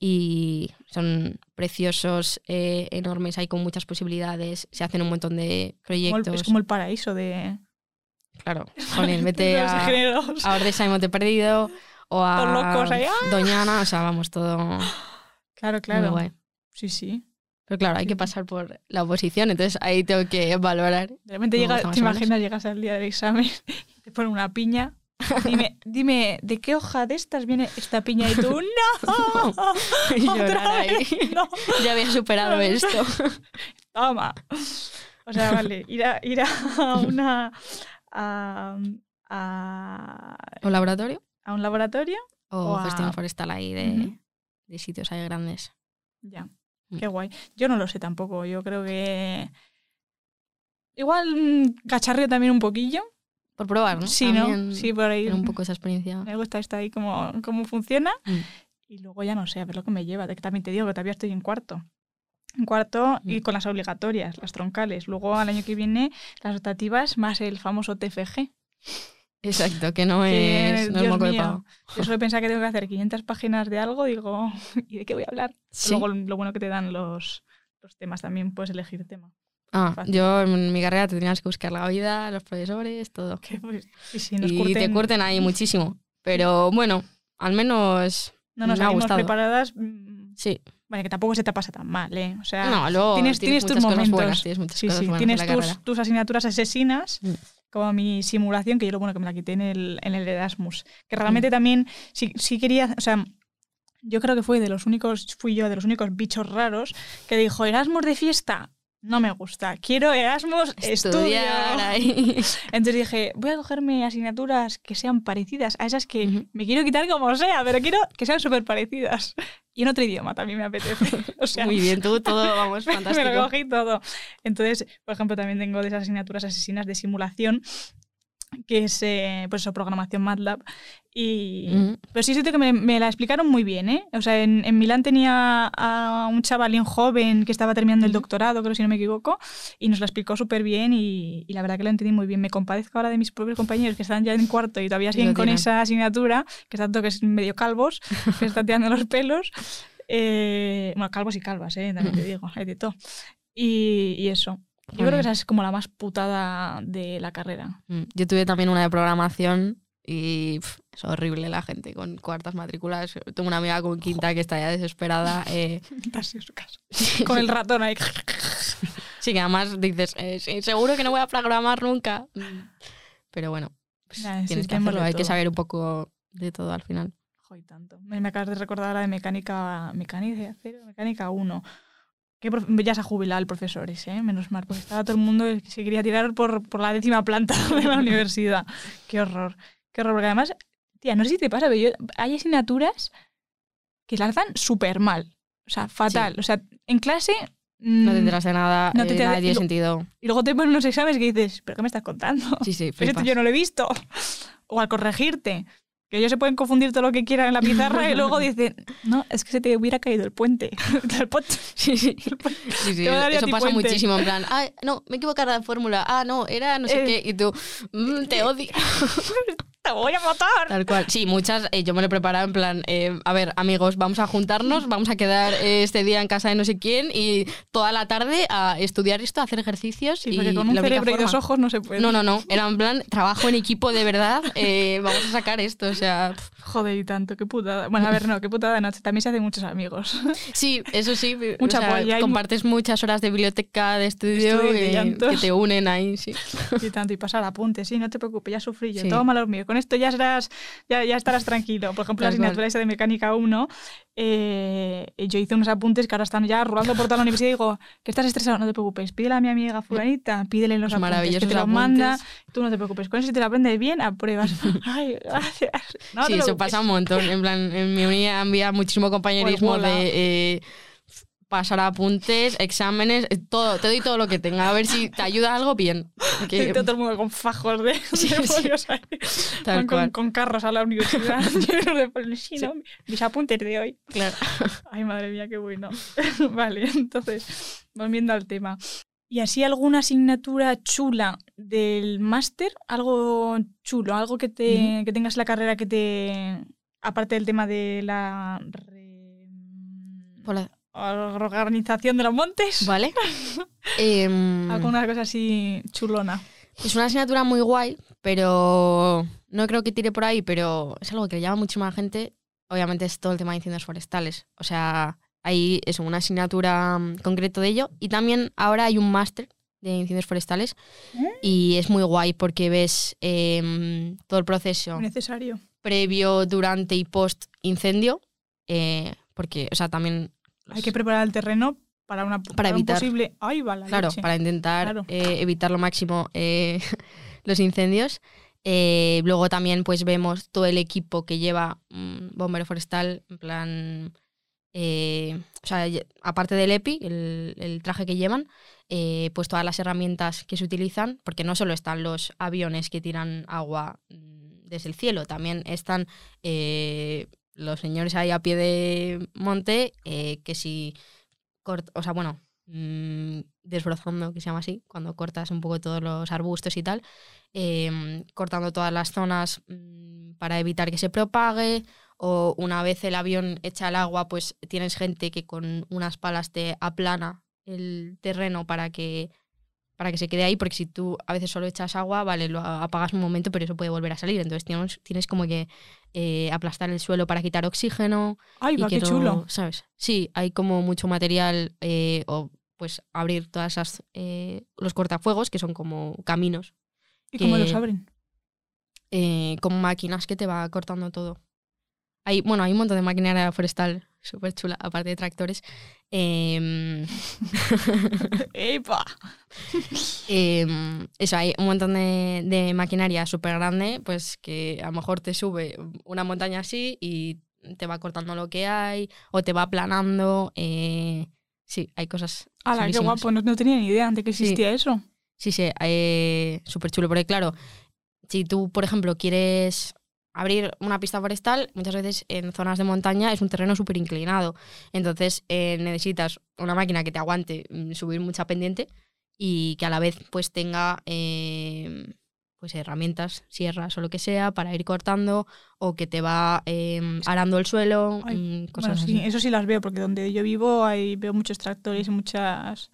y son preciosos, eh, enormes, hay con muchas posibilidades, se hacen un montón de proyectos. es como el paraíso de, Claro, [LAUGHS] joder, vete a, a Ordesa y Monte Perdido o a locos ahí, ¡ah! Doñana, o sea, vamos, todo Claro, muy claro. guay. Sí, sí. Pero claro, hay que pasar por la oposición, entonces ahí tengo que valorar. Me llega, te imaginas, llegas al día del examen te ponen una piña. Dime, [LAUGHS] dime, ¿de qué hoja de estas viene esta piña? Y tú, [LAUGHS] ¡no! Y ¡Otra llorar ahí. Ya había superado esto. Toma. O sea, vale, ir a, ir a una. A, a, ¿Un laboratorio? a un laboratorio. O, O a- gestión forestal ahí de, Ujú. de sitios ahí grandes. Ya. Mm. Qué guay. Yo no lo sé tampoco. Yo creo que. Igual mm, cacharreo también un poquillo. Por probar, ¿no? Sí, También ¿no? Sí, por ahí. un poco esa experiencia. Me gusta esto ahí cómo, cómo funciona. Mm. Y luego ya no sé, a ver lo que me lleva. También te digo que todavía estoy en cuarto. En cuarto y Mm. con las obligatorias, las troncales. Luego al año que viene las optativas más el famoso TFG. Exacto, que no que, es, no es Dios moco de mío, pavo. Yo solo pensaba que tengo que hacer 500 páginas de algo, digo, [LAUGHS] ¿y de qué voy a hablar? Sí. Luego lo bueno que te dan los, los temas, también puedes elegir tema. Ah, fácil. yo en mi carrera te tenías que buscar la vida, los profesores, todo. [LAUGHS] Que, pues, sí, sí, nos y te curten. curten ahí muchísimo. Pero bueno, al menos No nos me ha gustado. preparadas. mm, sí. Bueno, que tampoco se te pasa tan mal, ¿eh? O sea, No, luego tienes, tienes, tienes tus momentos. buenas, tienes muchas sí, cosas sí, buenas en tienes la tus, asignaturas asesinas, Mm. como mi simulación, que yo lo bueno que me la quité en el, en el Erasmus. Que realmente Mm. también sí, sí quería, o sea, yo creo que fue de los únicos, fui yo de los únicos bichos raros que dijo, Erasmus de fiesta, no me gusta, quiero Erasmus estudio. Estudiar ahí. [LAUGHS] Entonces dije, voy a cogerme asignaturas que sean parecidas a esas que me quiero quitar como sea, pero quiero que sean súper parecidas. Y en otro idioma también me apetece. [LAUGHS] O sea, Muy bien, tú todo, vamos, [LAUGHS] me lo fantástico. cogí todo. Entonces, por ejemplo, también tengo de esas asignaturas asesinas de simulación, que es eh, pues eso, programación MATLAB. Y, Ujú. pero sí siento que me, me la explicaron muy bien, ¿eh? O sea, en, en Milán tenía a un chavalín joven que estaba terminando el doctorado, creo si no me equivoco, y nos la explicó súper bien y, y la verdad que lo entendí muy bien. Me compadezco ahora de mis propios compañeros que están ya en cuarto y todavía siguen con esa asignatura, que están todos medio calvos, [LAUGHS] que están tirando los pelos. Eh, bueno, calvos y calvas, ¿eh? También te digo, hay de todo. Y, y eso. Yo creo que esa es como la más putada de la carrera. Mm, Yo tuve también una de programación y es horrible la gente con cuartas matrículas. Tengo una amiga con quinta que está ya desesperada. [LAUGHS] eh. [LAUGHS] Con el ratón ahí. sí, que además dices, eh, sí, seguro que no voy a programar nunca. Mm. Pero bueno, pues tienes que hacerlo. Hay que saber un poco de todo al final. Joder, tanto. Me, me acabas de recordar la de mecánica, mecánica de acero, mecánica 1. Que prof- ya se ha jubilado el profesor ese, ¿eh? menos mal, porque estaba todo el mundo que se quería tirar por, por la décima planta [LAUGHS] de la universidad. Qué horror, qué horror. Porque además, tía, no sé si te pasa, pero yo, hay asignaturas que las dan súper mal. O sea, fatal. O sea, en clase... No mm, te enteras de nada, no te eh, enteras- y lo- sentido. Y luego te ponen unos exámenes que dices, ¿pero qué me estás contando? Sí, sí, [LAUGHS] Pero esto flipas. yo no lo he visto. [LAUGHS] O al corregirte. Que ellos se pueden confundir todo lo que quieran en la pizarra y luego dicen, no, es que se te hubiera caído el puente. [LAUGHS] El puente. Sí, sí. Eso pasa puente. muchísimo. En plan, ah, no, me he equivocado de fórmula. Ah, no, era no sé Eh. qué. Y tú, "Mm, te odio. [LAUGHS] ¡Te voy a matar! Tal cual. Sí, muchas. eh, yo me lo he preparado en plan, eh, a ver, amigos, vamos a juntarnos, vamos a quedar eh, este día en casa de no sé quién y toda la tarde a estudiar esto, a hacer ejercicios. Sí, y porque con un cerebro y dos ojos no se puede. No, no, no. Era en plan, trabajo en equipo de verdad. eh, vamos a sacar esto. O sea. Joder, y tanto, qué putada. Bueno, a ver, no, qué putada no. También se hacen muchos amigos. [LAUGHS] sí, eso sí. o Mucha sea, polla, hay mu- compartes muchas horas de biblioteca, de estudio, Estudio y de eh, que te unen ahí, sí. [LAUGHS] y tanto, y pasar apuntes, sí, no te preocupes, ya sufrí yo. Sí. Todo malo mío. Con esto ya serás, ya, ya estarás tranquilo. Por ejemplo, la asignatura esa de mecánica 1, eh, yo hice unos apuntes que ahora están ya rolando por toda la universidad y digo, que estás estresado, no te preocupes, pídele a mi amiga fulanita, pídele los Los apuntes, que te lo apuntes. manda, tú no te preocupes, con eso si te lo aprendes bien, apruebas. [LAUGHS] Ay, gracias. No sí, eso pasa un montón. En plan, en mi unidad había muchísimo compañerismo de eh, pasar apuntes, exámenes, eh, todo, te doy todo lo que tenga. A ver si te ayuda algo bien. Y [LAUGHS] todo el mundo con fajos de, [LAUGHS] Sí, de sí. folios ahí. Tal Van con, cual. con carros a la universidad llenos [LAUGHS] de folios. Sí, ¿no? Mis apuntes de hoy. claro. Ay, madre mía, qué bueno. vale, entonces, volviendo al tema. ¿Y así alguna asignatura chula del máster? Algo chulo, algo que, te, que tengas en la carrera que te... Aparte del tema de la... re- organización de los montes. Vale. [LAUGHS] Em, Alguna cosa así chulona. es una asignatura muy guay, pero no creo que tire por ahí, pero es algo que le llama la gente. Obviamente es todo el tema de incendios forestales. O sea, hay es una asignatura mm, concreto de ello. Y también ahora hay un máster de incendios forestales. Y es muy guay porque ves em, todo el proceso necesario. previo, durante y post incendio. eh, porque, o sea, también... Hay que preparar el terreno para una para, un evitar. posible. Ay, va la Claro, leche. para intentar Claro. eh, evitar lo máximo eh, [LAUGHS] los incendios. Eh, luego también pues vemos todo el equipo que lleva un bombero forestal, en plan, o sea, aparte del EPI, el, el traje que llevan, pues todas las herramientas que se utilizan, porque no solo están los aviones que tiran agua mm, desde el cielo, también están los señores ahí a pie de monte, eh, que si, cort- o sea, bueno, mm, desbrozando, que se llama así, cuando cortas un poco todos los arbustos y tal, em, cortando todas las zonas mm, para evitar que se propague, o una vez el avión echa el agua, pues tienes gente que con unas palas te aplana el terreno para que para que se quede ahí, porque si tú a veces solo echas agua, vale, lo apagas un momento, pero eso puede volver a salir. Entonces tienes, tienes como que eh, aplastar el suelo para quitar oxígeno. Ay, y va, que qué no- chulo. ¿Sabes? Sí, hay como mucho material eh, o pues abrir todas esas eh, los cortafuegos que son como caminos ¿Y cómo los abren? eh, con máquinas que te va cortando todo. Hay, bueno, hay un montón de maquinaria forestal súper chula, aparte de tractores. [LAUGHS] ¡Epa! em, eso, hay un montón de, de maquinaria súper grande, pues que a lo mejor te sube una montaña así y te va cortando lo que hay o te va aplanando. eh, sí, hay cosas. ¡Hala, qué guapo! No, no tenía ni idea de que Sí. existía eso. Sí, sí, eh, súper chulo. Porque claro, si tú, por ejemplo, quieres abrir una pista forestal, muchas veces en zonas de montaña es un terreno súper inclinado. Entonces eh, necesitas una máquina que te aguante mm, subir mucha pendiente y que a la vez pues tenga eh, pues herramientas, sierras o lo que sea para ir cortando o que te va eh, arando el suelo, Ay, mm, cosas Bueno, sí, eso sí las veo, porque donde yo vivo hay, veo muchos tractores y muchas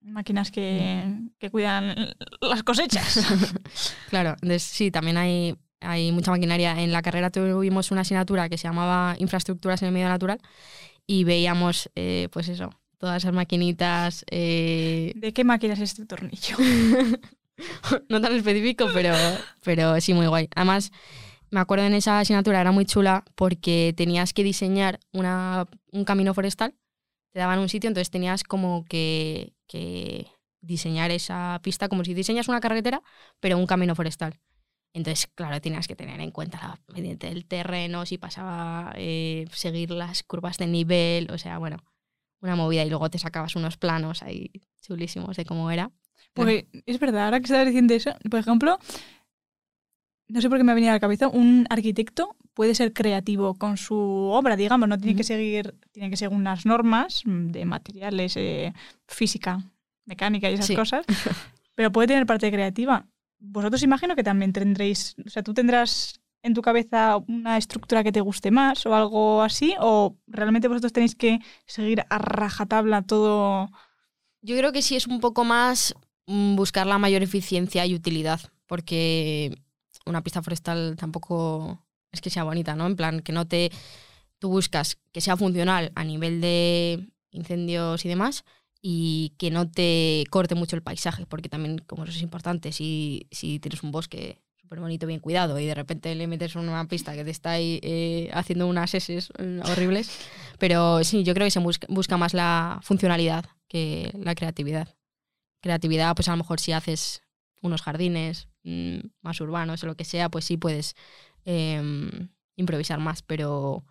máquinas que, que cuidan las cosechas. [LAUGHS] Claro, entonces sí, también hay, hay mucha maquinaria. En la carrera tuvimos una asignatura que se llamaba Infraestructuras en el Medio Natural y veíamos, eh, pues eso, todas esas maquinitas, eh, ¿De qué máquina es este tornillo? [LAUGHS] no tan específico, pero, pero sí muy guay. Además, me acuerdo en esa asignatura era muy chula porque tenías que diseñar una, un camino forestal, te daban un sitio, entonces tenías como que, que diseñar esa pista como si diseñas una carretera, pero un camino forestal. Entonces, claro, tenías que tener en cuenta la pendiente del terreno, si pasaba, eh, seguir las curvas de nivel, o sea, bueno, una movida. Y luego te sacabas unos planos ahí chulísimos de cómo era. Porque es verdad, ahora que estás diciendo eso, por ejemplo, no sé por qué me ha venido a la cabeza, un arquitecto puede ser creativo con su obra, digamos, no tiene que seguir, tiene que seguir unas normas mm, de materiales, eh, física, mecánica y esas Sí. cosas, [LAUGHS] pero puede tener parte creativa. Vosotros imagino que también tendréis, o sea, tú tendrás en tu cabeza una estructura que te guste más o algo así, o realmente vosotros tenéis que seguir a rajatabla todo. Yo creo que sí es un poco más mm, buscar la mayor eficiencia y utilidad, porque una pista forestal tampoco es que sea bonita, ¿no? En plan, que no te... Tú buscas que sea funcional a nivel de incendios y demás y que no te corte mucho el paisaje, porque también, como eso es importante, si, si tienes un bosque súper bonito, bien cuidado, y de repente le metes una pista que te está ahí eh, haciendo unas S horribles, [LAUGHS] pero sí, yo creo que se busca, busca más la funcionalidad que la creatividad. Creatividad, pues a lo mejor si haces unos jardines mm, más urbanos o lo que sea, pues sí puedes em, improvisar más, pero,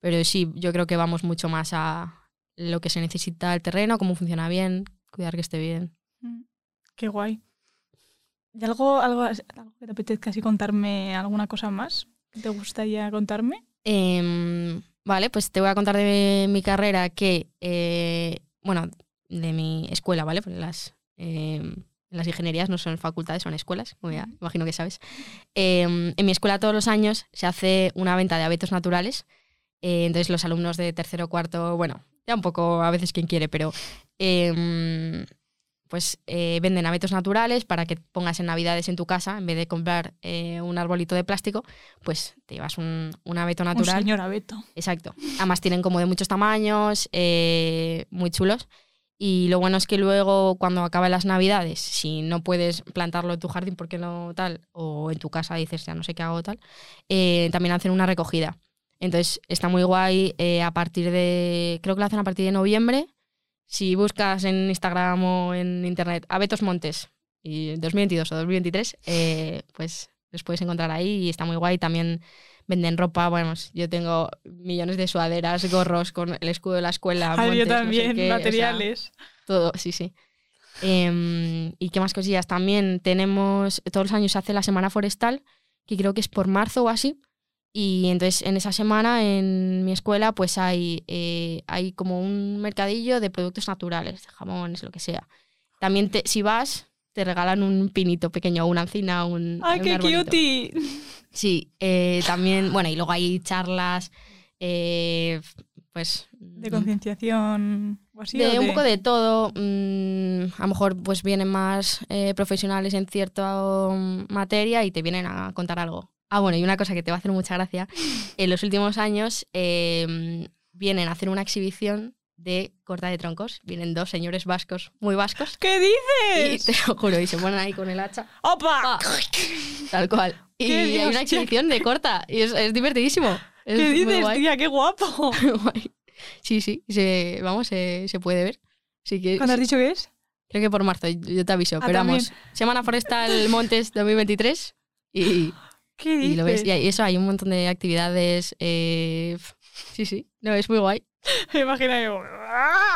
pero sí, yo creo que vamos mucho más a lo que se necesita el terreno, cómo funciona bien, cuidar que esté bien. Mm, Qué guay. ¿Y algo, algo, algo que te apetezca así contarme alguna cosa más? ¿Que te gustaría contarme? Em, vale, pues te voy a contar de mi carrera que, eh, bueno, de mi escuela, ¿vale? Porque las, em, las ingenierías no son facultades, son escuelas, como ya imagino que sabes. Em, en mi escuela todos los años se hace una venta de abetos naturales. eh, entonces los alumnos de tercero o cuarto, bueno, ya un poco a veces quien quiere, pero em, pues eh, venden abetos naturales para que pongas en navidades en tu casa, en vez de comprar eh, un arbolito de plástico, pues te llevas un, un abeto natural. Un señor abeto. Exacto. Además tienen como de muchos tamaños, eh, muy chulos. Y lo bueno es que luego, cuando acaban las navidades, si no puedes plantarlo en tu jardín porque no tal, o en tu casa dices ya no sé qué hago tal, eh, también hacen una recogida. Entonces está muy guay eh, a partir de, creo que lo hacen a partir de noviembre. Si buscas en Instagram o en internet Abetos Montes y 2022 o 2023, eh, pues los puedes encontrar ahí y está muy guay. También venden ropa, bueno, yo tengo millones de sudaderas, gorros con el escudo de la escuela. Ah, Montes, yo no sé también, qué, o sea, materiales. todo, sí, sí. Em, ¿Y qué más cosillas? También tenemos, todos los años se hace la Semana Forestal, que creo que es por marzo o así, Y entonces en esa semana en mi escuela pues hay, eh, hay como un mercadillo de productos naturales, de jamones, lo que sea. También te- si vas te regalan un pinito pequeño, una encina, un... ¡Ay, un qué arbolito. cutie! Sí, eh, también, bueno, y luego hay charlas, eh, pues... De concienciación o así. de o un poco de todo. mm, a lo mejor pues vienen más eh, profesionales en cierta mm, materia y te vienen a contar algo. Ah, bueno, y una cosa que te va a hacer mucha gracia. [LAUGHS] En los últimos años eh, vienen a hacer una exhibición de corta de troncos. Vienen dos señores vascos, muy vascos. ¿Qué Y dices? te lo juro, y se ponen ahí con el hacha. ¡Opa! ¡pa! Tal cual. [LAUGHS] Y ¡Qué hay Dios, una exhibición de corta. Y es, es divertidísimo. Es ¿Qué dices, guay. tía? ¡Qué guapo! [LAUGHS] Sí, sí, se, vamos, se, se puede ver. Así que ¿Cuándo has dicho que es? creo que por marzo, yo te aviso. Ah, pero también. vamos, Semana Forestal Montes 2023 y, ¿Qué y dices? lo ves. Y eso, hay un montón de actividades. eh, sí, sí, no, es muy guay. [LAUGHS] Me imagino que...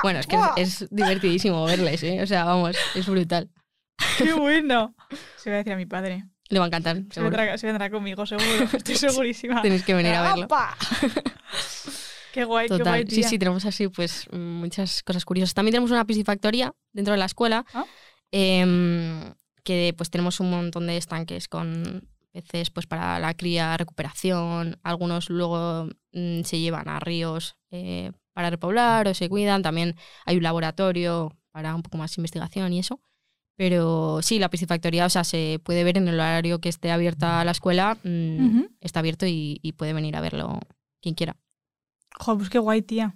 Bueno, es que es, es divertidísimo verles, ¿eh? O sea, vamos, es brutal. [LAUGHS] ¡Qué bueno! [LAUGHS] Se lo voy a decir a mi padre. Le va a encantar, Se vendrá, se vendrá conmigo, seguro. Estoy segurísima. Tenéis que venir a verlo. ¡Qué guay, qué guay, Total, sí, sí, tenemos así pues muchas cosas curiosas. También tenemos una piscifactoría dentro de la escuela, Ah. em, que pues tenemos un montón de estanques con peces pues para la cría, recuperación, algunos luego mm, se llevan a ríos eh, para repoblar o se cuidan, también hay un laboratorio para un poco más investigación y eso. Pero sí, la piscifactoría, o sea, se puede ver en el horario que esté abierta la escuela, mm, Ujú. está abierto y, y puede venir a verlo quien quiera. Joder, pues qué guay, tía.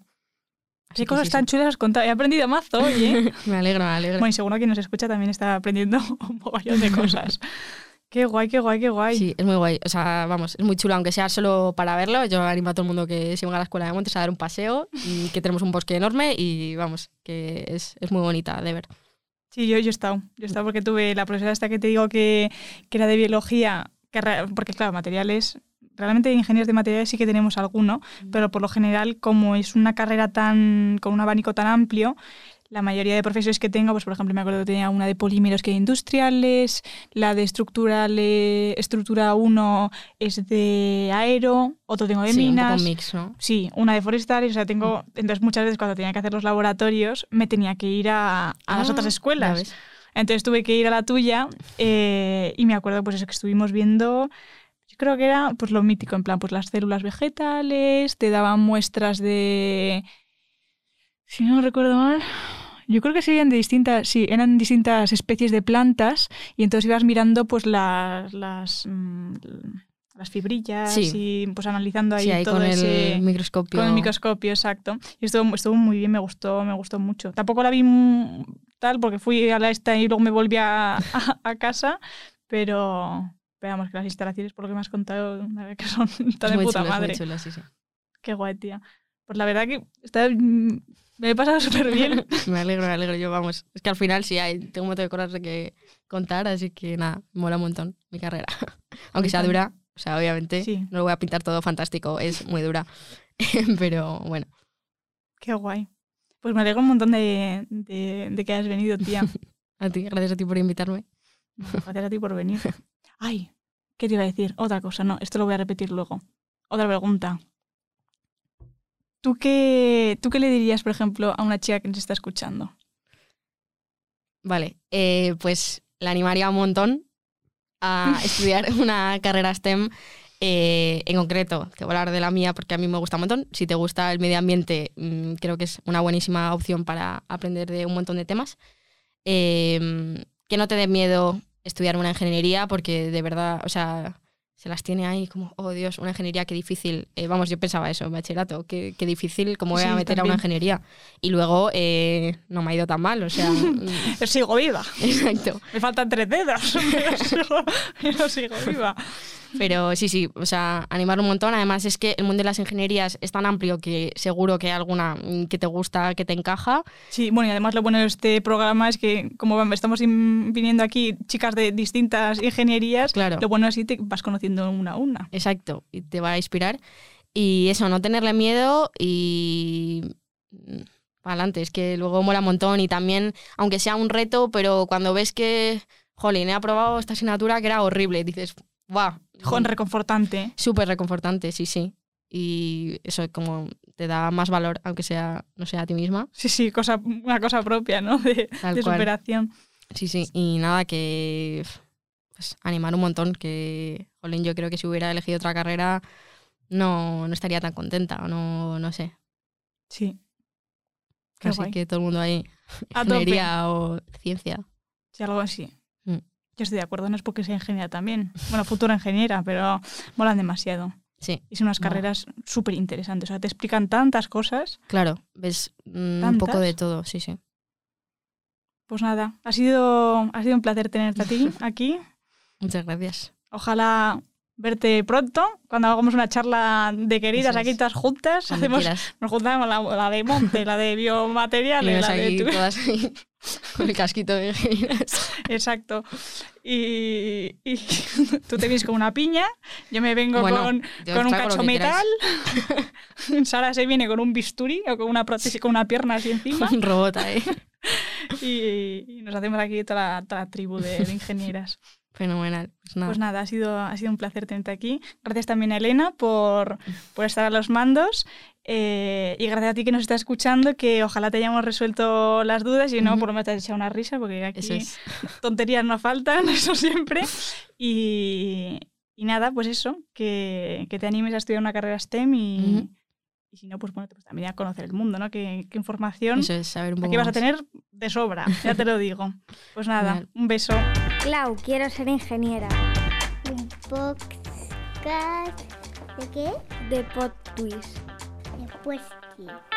Así Qué cosas sí, tan chulas has contado. He aprendido mazo hoy, ¿eh? sí. [LAUGHS] Me alegro, me alegro. bueno, y seguro que nos escucha también está aprendiendo [LAUGHS] un mogollón de cosas. [LAUGHS] qué guay, qué guay, qué guay. Sí, es muy guay. O sea, vamos, es muy chulo, aunque sea solo para verlo. Yo animo a todo el mundo que se venga a la escuela de Montes a dar un paseo y que tenemos un bosque enorme y vamos, que es, es muy bonita de ver. Sí, yo, yo he estado. Yo he estado porque tuve la profesora esta que te digo que, que era de biología, que re- porque claro, materiales, realmente ingenieros de materiales sí que tenemos alguno, pero por lo general, como es una carrera tan con un abanico tan amplio, la mayoría de profesores que tengo, pues por ejemplo, me acuerdo que tenía una de polímeros que de industriales, la de estructurale- estructura 1 es de aero, otro tengo de sí, un minas. poco mix, ¿no? Sí, una de forestales, o sea, tengo, entonces muchas veces cuando tenía que hacer los laboratorios me tenía que ir a, a las Ah, otras escuelas. Entonces tuve que ir a la tuya eh, y me acuerdo pues eso que estuvimos viendo, yo creo que era pues lo mítico, en plan pues las células vegetales, te daban muestras de, si no recuerdo mal, yo creo que serían de distintas, sí, eran distintas especies de plantas y entonces ibas mirando pues las, las, mm, las fibrillas Sí. y pues analizando ahí Sí, ahí todo con ese... el microscopio. Con el microscopio, exacto. Y estuvo, estuvo muy bien, me gustó, me gustó mucho. Tampoco la vi tal porque fui a la esta y luego me volví a, a- a casa, pero veamos que las instalaciones, por lo que me has contado, que son tan de puta chulo, madre. chulo, sí, sí. Qué guay, tía. Pues la verdad que está, me he pasado [LAUGHS] súper bien. [LAUGHS] me alegro, me alegro. Yo, vamos, es que al final sí hay, tengo un montón de cosas de que contar, así que nada, mola un montón mi carrera. [LAUGHS] Aunque sea dura, o sea, obviamente Sí. no lo voy a pintar todo fantástico, es muy dura. Pero bueno, Qué guay. Pues me alegro un montón de, de, de que hayas venido, tía. a ti, gracias a ti por invitarme. Gracias a ti por venir. Ay, ¿qué te iba a decir? Otra cosa, no, esto lo voy a repetir luego. Otra pregunta. ¿Tú qué, ¿Tú qué le dirías, por ejemplo, a una chica que nos está escuchando? Vale, eh, pues la animaría un montón a [LAUGHS] estudiar una carrera STEM. eh, en concreto, te voy a hablar de la mía porque a mí me gusta un montón. Si te gusta el medio ambiente, mm, creo que es una buenísima opción para aprender de un montón de temas. Eh, que no te dé miedo estudiar una ingeniería porque de verdad, o sea, se las tiene ahí como, oh Dios, una ingeniería, qué difícil. Eh, vamos, yo pensaba eso en bachillerato, qué, qué difícil, cómo voy Sí, a meter a una ingeniería. Y luego eh, no me ha ido tan mal, o sea, [LAUGHS] Sigo viva. exacto. Me faltan tres dedos, [LAUGHS] pero sigo, pero sigo viva. Pero sí, sí, o sea, animar un montón. Además es que el mundo de las ingenierías es tan amplio que seguro que hay alguna mm, que te gusta, que te encaja. Sí, bueno, y además lo bueno de este programa es que, como estamos in- viniendo aquí chicas de distintas ingenierías, Claro. lo bueno es que te vas conociendo una a una. Exacto, y te va a inspirar. Y eso, no tenerle miedo y para adelante, es que luego mola un montón y también, aunque sea un reto, pero cuando ves que, jolín, he aprobado esta asignatura que era horrible, dices, ¡Buah! Joder, reconfortante. Súper reconfortante, sí, sí. Y eso como te da más valor, aunque sea, no sea a ti misma. Sí, sí, cosa, una cosa propia, ¿no? De, de superación. Sí, sí. Y nada, que pues, animar un montón, que, jolín, yo creo que si hubiera elegido otra carrera no, no estaría tan contenta, o no, no sé. Sí. Qué Así guay. que todo el mundo ahí, [LAUGHS] ingeniería o ciencia. Sí, algo así. Yo estoy de acuerdo, no es porque sea ingeniera también. Bueno, futura ingeniera, pero molan demasiado. Sí, Y son unas carreras súper interesantes. O sea, te explican tantas cosas. claro, ves mm, un poco de todo, sí, sí. Pues nada, ha sido, ha sido un placer tenerte a ti [LAUGHS] aquí. Muchas gracias. Ojalá verte pronto, cuando hagamos una charla de queridas aquí todas juntas. Hacemos, nos juntamos la, la de monte, la de biomateriales, la de tu- todas [LAUGHS] [LAUGHS] con el casquito de ingenieras. Exacto. Y, y [LAUGHS] tú te vienes con una piña, yo me vengo Bueno, con, con un cacho metal. [LAUGHS] Sara se viene con un bisturí o con una prótesis, con una pierna así encima. Un robot ahí. y, y nos hacemos aquí toda la, toda la tribu de, de ingenieras. Fenomenal. Pues nada. Pues nada, ha sido, ha sido un placer tenerte aquí. Gracias también a Elena por, por estar a los mandos. Eh, y gracias a ti que nos estás escuchando, que ojalá te hayamos resuelto las dudas y no, por lo menos te has echado una risa, porque aquí Eso es. [LAUGHS] tonterías no faltan, [LAUGHS] eso siempre. Y, y nada, pues eso, que, que te animes a estudiar una carrera STEM y, Ujú. y si no, pues bueno, pues también a conocer el mundo, ¿no? Qué, qué información Eso es, saber un poco aquí vas a más. tener de sobra, ya te lo digo. Pues nada, Genial. un beso. Clau, quiero ser ingeniera. Un podcast de qué? De Pod Twist. De Puesti.